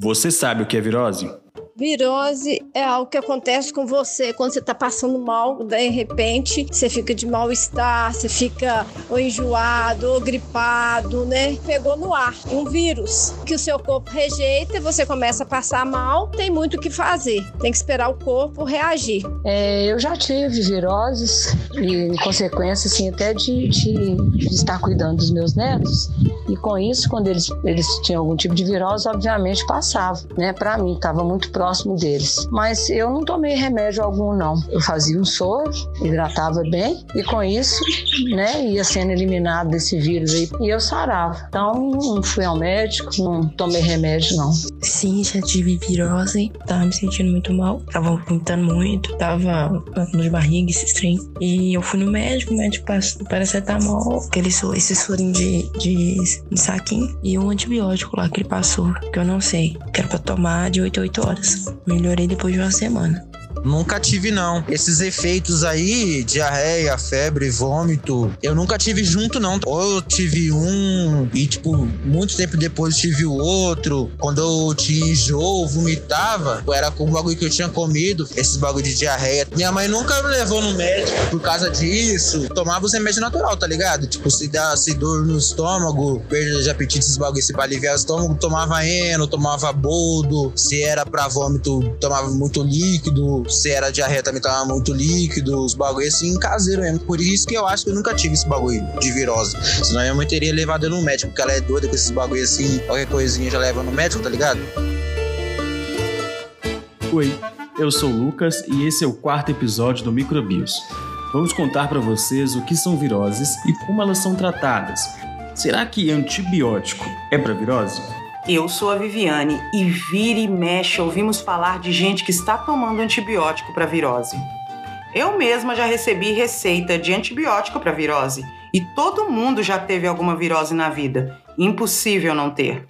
Você sabe o que é virose? Virose é algo que acontece com você quando você está passando mal, de repente você fica de mal-estar, você fica ou enjoado, ou gripado, né? Pegou no ar um vírus que o seu corpo rejeita e você começa a passar mal, tem muito o que fazer, tem que esperar o corpo reagir. É, eu já tive viroses e, em consequência, assim, até de, de, de, estar cuidando dos meus netos. E com isso, quando eles, eles tinham algum tipo de virose, obviamente passava, né? Para mim, estava muito próximo deles. Mas eu não tomei remédio algum, não. Eu fazia um soro, hidratava bem e com isso, né, ia sendo eliminado desse vírus aí e eu sarava. Então, não fui ao médico, não tomei remédio, não. Sim, já tive virose, tava me sentindo muito mal, tava vomitando muito, tava com de barriga, esse trem. E eu fui no médico, o médico passou paracetamol, aquele, esse sorinho de, de, de saquinho e um antibiótico lá que ele passou, que eu não sei, que era pra tomar de 8 a 8 horas. Melhorei depois de uma semana. Nunca tive, não. Esses efeitos aí, diarreia, febre, vômito, eu nunca tive junto, não. Ou eu tive um e, tipo, muito tempo depois tive o outro. Quando eu tinha enjoo, vomitava, era com o bagulho que eu tinha comido, esses bagulho de diarreia. Minha mãe nunca me levou no médico por causa disso. Tomava os remédios natural, tá ligado? Tipo, se desse dor no estômago, perda de apetite, esses bagulho, se pra aliviar o estômago, tomava eno, tomava boldo. Se era pra vômito, tomava muito líquido se era diarreia também tava muito líquido, os bagulho assim, caseiro mesmo. Por isso que eu acho que eu nunca tive esse bagulho de virose. Senão minha mãe teria levado eu no médico, porque ela é doida com esses bagulho assim, qualquer coisinha já leva no médico, tá ligado? Oi, eu sou o Lucas e esse é o quarto episódio do Microbios. Vamos contar para vocês o que são viroses e como elas são tratadas. Será que antibiótico é para virose? Eu sou a Viviane e vira e mexe ouvimos falar de gente que está tomando antibiótico para virose. Eu mesma já recebi receita de antibiótico para virose e todo mundo já teve alguma virose na vida. Impossível não ter.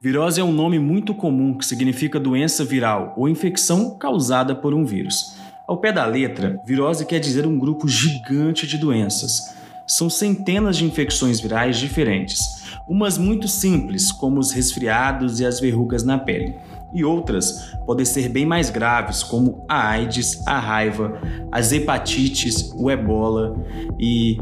Virose é um nome muito comum que significa doença viral ou infecção causada por um vírus. Ao pé da letra, virose quer dizer um grupo gigante de doenças. São centenas de infecções virais diferentes umas muito simples, como os resfriados e as verrugas na pele, e outras podem ser bem mais graves, como a AIDS, a raiva, as hepatites, o ebola e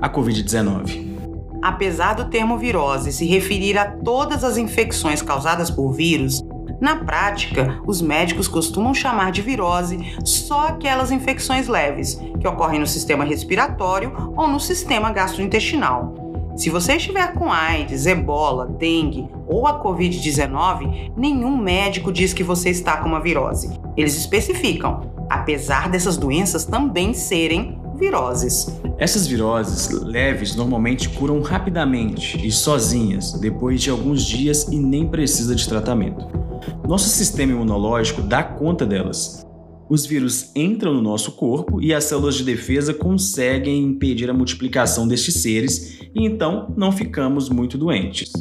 a Covid-19. Apesar do termo virose se referir a todas as infecções causadas por vírus, na prática, os médicos costumam chamar de virose só aquelas infecções leves, que ocorrem no sistema respiratório ou no sistema gastrointestinal. Se você estiver com AIDS, ebola, dengue ou a Covid-19, nenhum médico diz que você está com uma virose. Eles especificam, apesar dessas doenças também serem viroses. Essas viroses leves normalmente curam rapidamente e sozinhas, depois de alguns dias e nem precisa de tratamento. Nosso sistema imunológico dá conta delas os vírus entram no nosso corpo e as células de defesa conseguem impedir a multiplicação destes seres e então não ficamos muito doentes.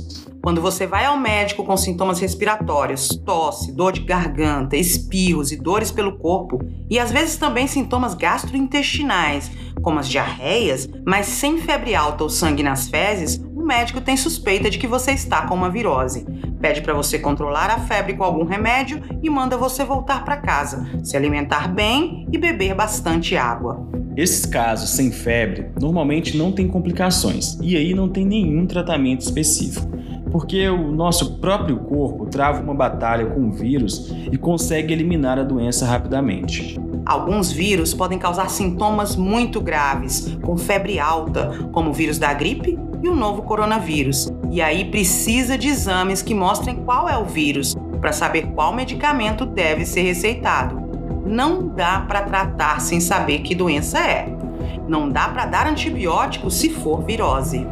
Quando você vai ao médico com sintomas respiratórios, tosse, dor de garganta, espirros e dores pelo corpo, e às vezes também sintomas gastrointestinais, como as diarreias, mas sem febre alta ou sangue nas fezes, o médico tem suspeita de que você está com uma virose. Pede para você controlar a febre com algum remédio e manda você voltar para casa, se alimentar bem e beber bastante água. Esses casos sem febre normalmente não têm complicações e aí não tem nenhum tratamento específico, porque o nosso próprio corpo trava uma batalha com o vírus e consegue eliminar a doença rapidamente. Alguns vírus podem causar sintomas muito graves, com febre alta, como o vírus da gripe e o novo coronavírus. E aí precisa de exames que mostrem qual é o vírus, para saber qual medicamento deve ser receitado. Não dá para tratar sem saber que doença é. Não dá para dar antibiótico se for virose.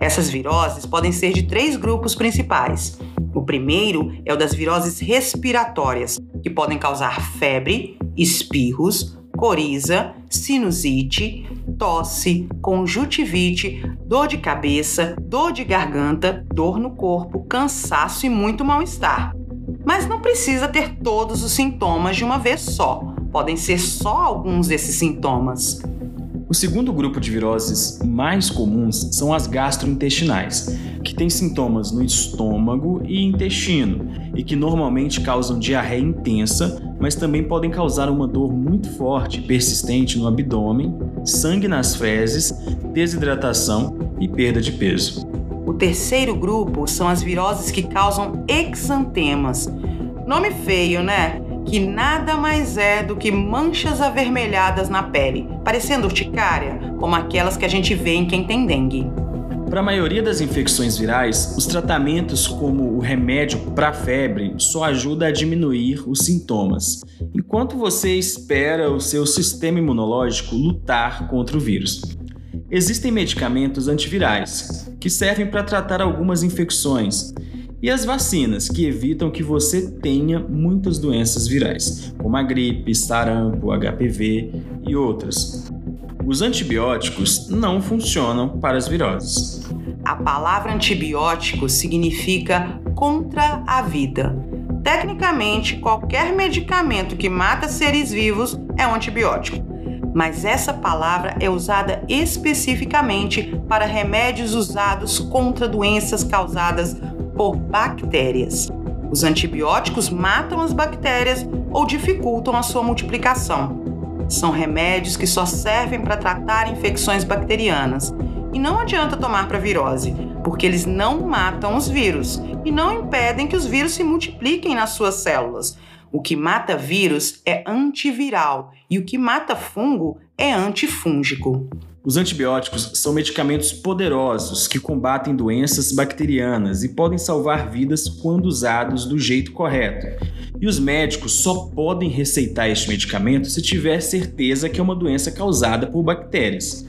Essas viroses podem ser de três grupos principais. O primeiro é o das viroses respiratórias, que podem causar febre, espirros, coriza, sinusite, tosse, conjuntivite, dor de cabeça, dor de garganta, dor no corpo, cansaço e muito mal-estar. Mas não precisa ter todos os sintomas de uma vez só. Podem ser só alguns desses sintomas. O segundo grupo de viroses mais comuns são as gastrointestinais, que têm sintomas no estômago e intestino e que normalmente causam diarreia intensa, mas também podem causar uma dor muito forte e persistente no abdômen, sangue nas fezes, desidratação e perda de peso. O terceiro grupo são as viroses que causam exantemas. Nome feio, né? Que nada mais é do que manchas avermelhadas na pele, parecendo urticária, como aquelas que a gente vê em quem tem dengue. Para a maioria das infecções virais, os tratamentos como o remédio para febre só ajuda a diminuir os sintomas, enquanto você espera o seu sistema imunológico lutar contra o vírus. Existem medicamentos antivirais que servem para tratar algumas infecções, e as vacinas, que evitam que você tenha muitas doenças virais, como a gripe, sarampo, HPV e outras. Os antibióticos não funcionam para as viroses. A palavra antibiótico significa contra a vida. Tecnicamente, qualquer medicamento que mata seres vivos é um antibiótico. Mas essa palavra é usada especificamente para remédios usados contra doenças causadas por bactérias. Os antibióticos matam as bactérias ou dificultam a sua multiplicação. São remédios que só servem para tratar infecções bacterianas. E não adianta tomar para virose, porque eles não matam os vírus e não impedem que os vírus se multipliquem nas suas células. O que mata vírus é antiviral e o que mata fungo é antifúngico. Os antibióticos são medicamentos poderosos que combatem doenças bacterianas e podem salvar vidas quando usados do jeito correto. E os médicos só podem receitar este medicamento se tiver certeza que é uma doença causada por bactérias.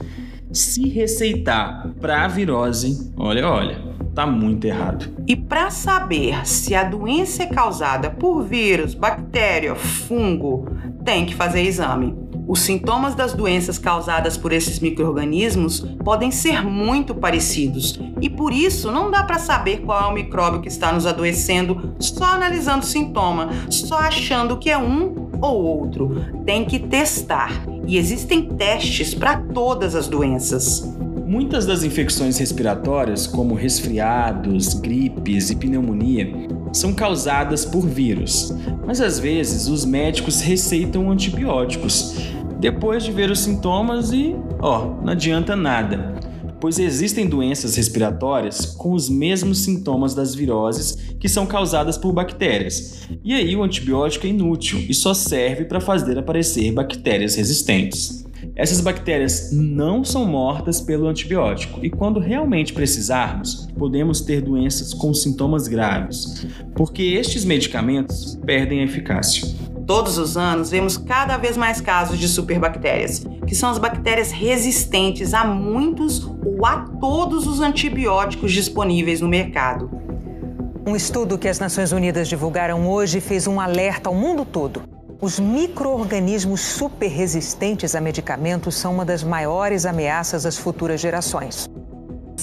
Se receitar para virose, olha, olha, tá muito errado. E para saber se a doença é causada por vírus, bactéria, fungo, tem que fazer exame. Os sintomas das doenças causadas por esses microrganismos podem ser muito parecidos e por isso não dá para saber qual é o micróbio que está nos adoecendo só analisando o sintoma, só achando que é um ou outro. Tem que testar e existem testes para todas as doenças. Muitas das infecções respiratórias, como resfriados, gripes e pneumonia, são causadas por vírus, mas às vezes os médicos receitam antibióticos depois de ver os sintomas e, ó, não adianta nada, pois existem doenças respiratórias com os mesmos sintomas das viroses que são causadas por bactérias. E aí o antibiótico é inútil e só serve para fazer aparecer bactérias resistentes. Essas bactérias não são mortas pelo antibiótico e, quando realmente precisarmos, podemos ter doenças com sintomas graves, porque estes medicamentos perdem a eficácia. Todos os anos vemos cada vez mais casos de superbactérias, que são as bactérias resistentes a muitos ou a todos os antibióticos disponíveis no mercado. Um estudo que as Nações Unidas divulgaram hoje fez um alerta ao mundo todo os micro-organismos super resistentes a medicamentos são uma das maiores ameaças às futuras gerações.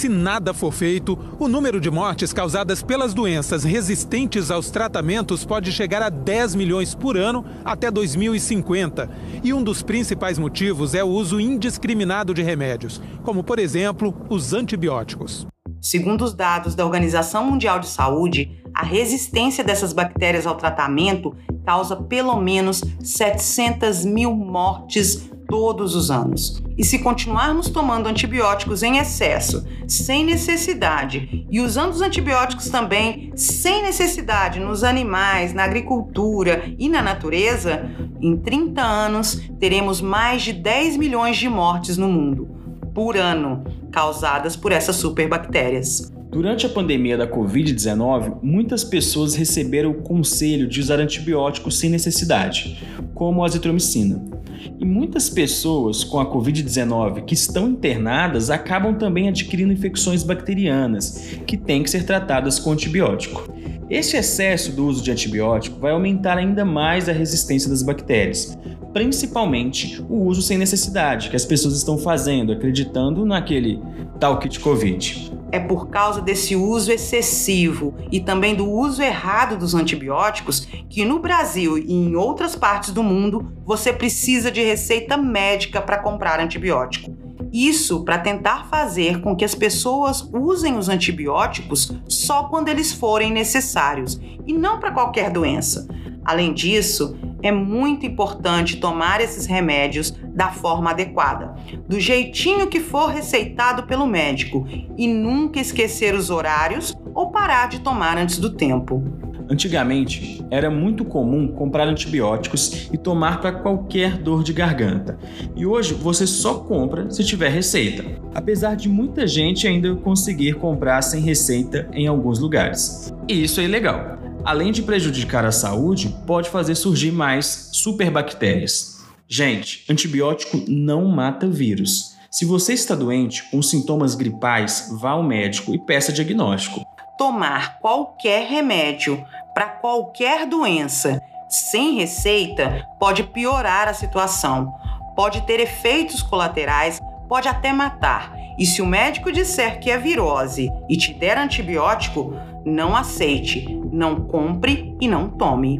Se nada for feito, o número de mortes causadas pelas doenças resistentes aos tratamentos pode chegar a 10 milhões por ano até 2050. E um dos principais motivos é o uso indiscriminado de remédios, como, por exemplo, os antibióticos. Segundo os dados da Organização Mundial de Saúde, a resistência dessas bactérias ao tratamento causa pelo menos 700 mil mortes todos os anos. E se continuarmos tomando antibióticos em excesso, sem necessidade, e usando os antibióticos também sem necessidade nos animais, na agricultura e na natureza, em 30 anos teremos mais de 10 milhões de mortes no mundo por ano causadas por essas superbactérias. Durante a pandemia da Covid-19, muitas pessoas receberam o conselho de usar antibióticos sem necessidade, como a azitromicina. E muitas pessoas com a Covid-19 que estão internadas acabam também adquirindo infecções bacterianas, que têm que ser tratadas com antibiótico. Este excesso do uso de antibiótico vai aumentar ainda mais a resistência das bactérias, principalmente o uso sem necessidade que as pessoas estão fazendo, acreditando naquele tal kit Covid. É por causa desse uso excessivo e também do uso errado dos antibióticos que no Brasil e em outras partes do mundo você precisa de receita médica para comprar antibiótico. Isso para tentar fazer com que as pessoas usem os antibióticos só quando eles forem necessários e não para qualquer doença. Além disso, é muito importante tomar esses remédios da forma adequada, do jeitinho que for receitado pelo médico e nunca esquecer os horários ou parar de tomar antes do tempo. Antigamente, era muito comum comprar antibióticos e tomar para qualquer dor de garganta. E hoje você só compra se tiver receita, apesar de muita gente ainda conseguir comprar sem receita em alguns lugares. E isso é ilegal. Além de prejudicar a saúde, pode fazer surgir mais superbactérias. Gente, antibiótico não mata vírus. Se você está doente com sintomas gripais, vá ao médico e peça diagnóstico tomar qualquer remédio para qualquer doença sem receita pode piorar a situação, pode ter efeitos colaterais, pode até matar. E se o médico disser que é virose e te der antibiótico, não aceite, não compre e não tome.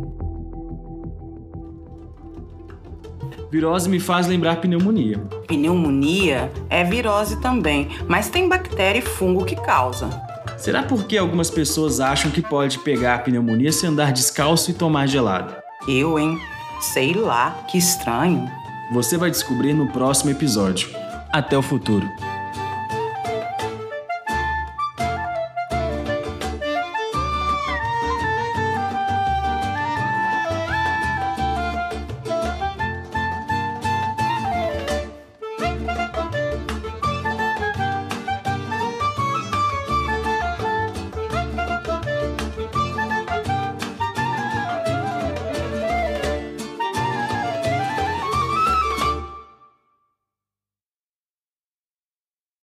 Virose me faz lembrar pneumonia. Pneumonia é virose também, mas tem bactéria e fungo que causa. Será porque algumas pessoas acham que pode pegar a pneumonia se andar descalço e tomar gelado? Eu, hein? Sei lá, que estranho. Você vai descobrir no próximo episódio. Até o futuro.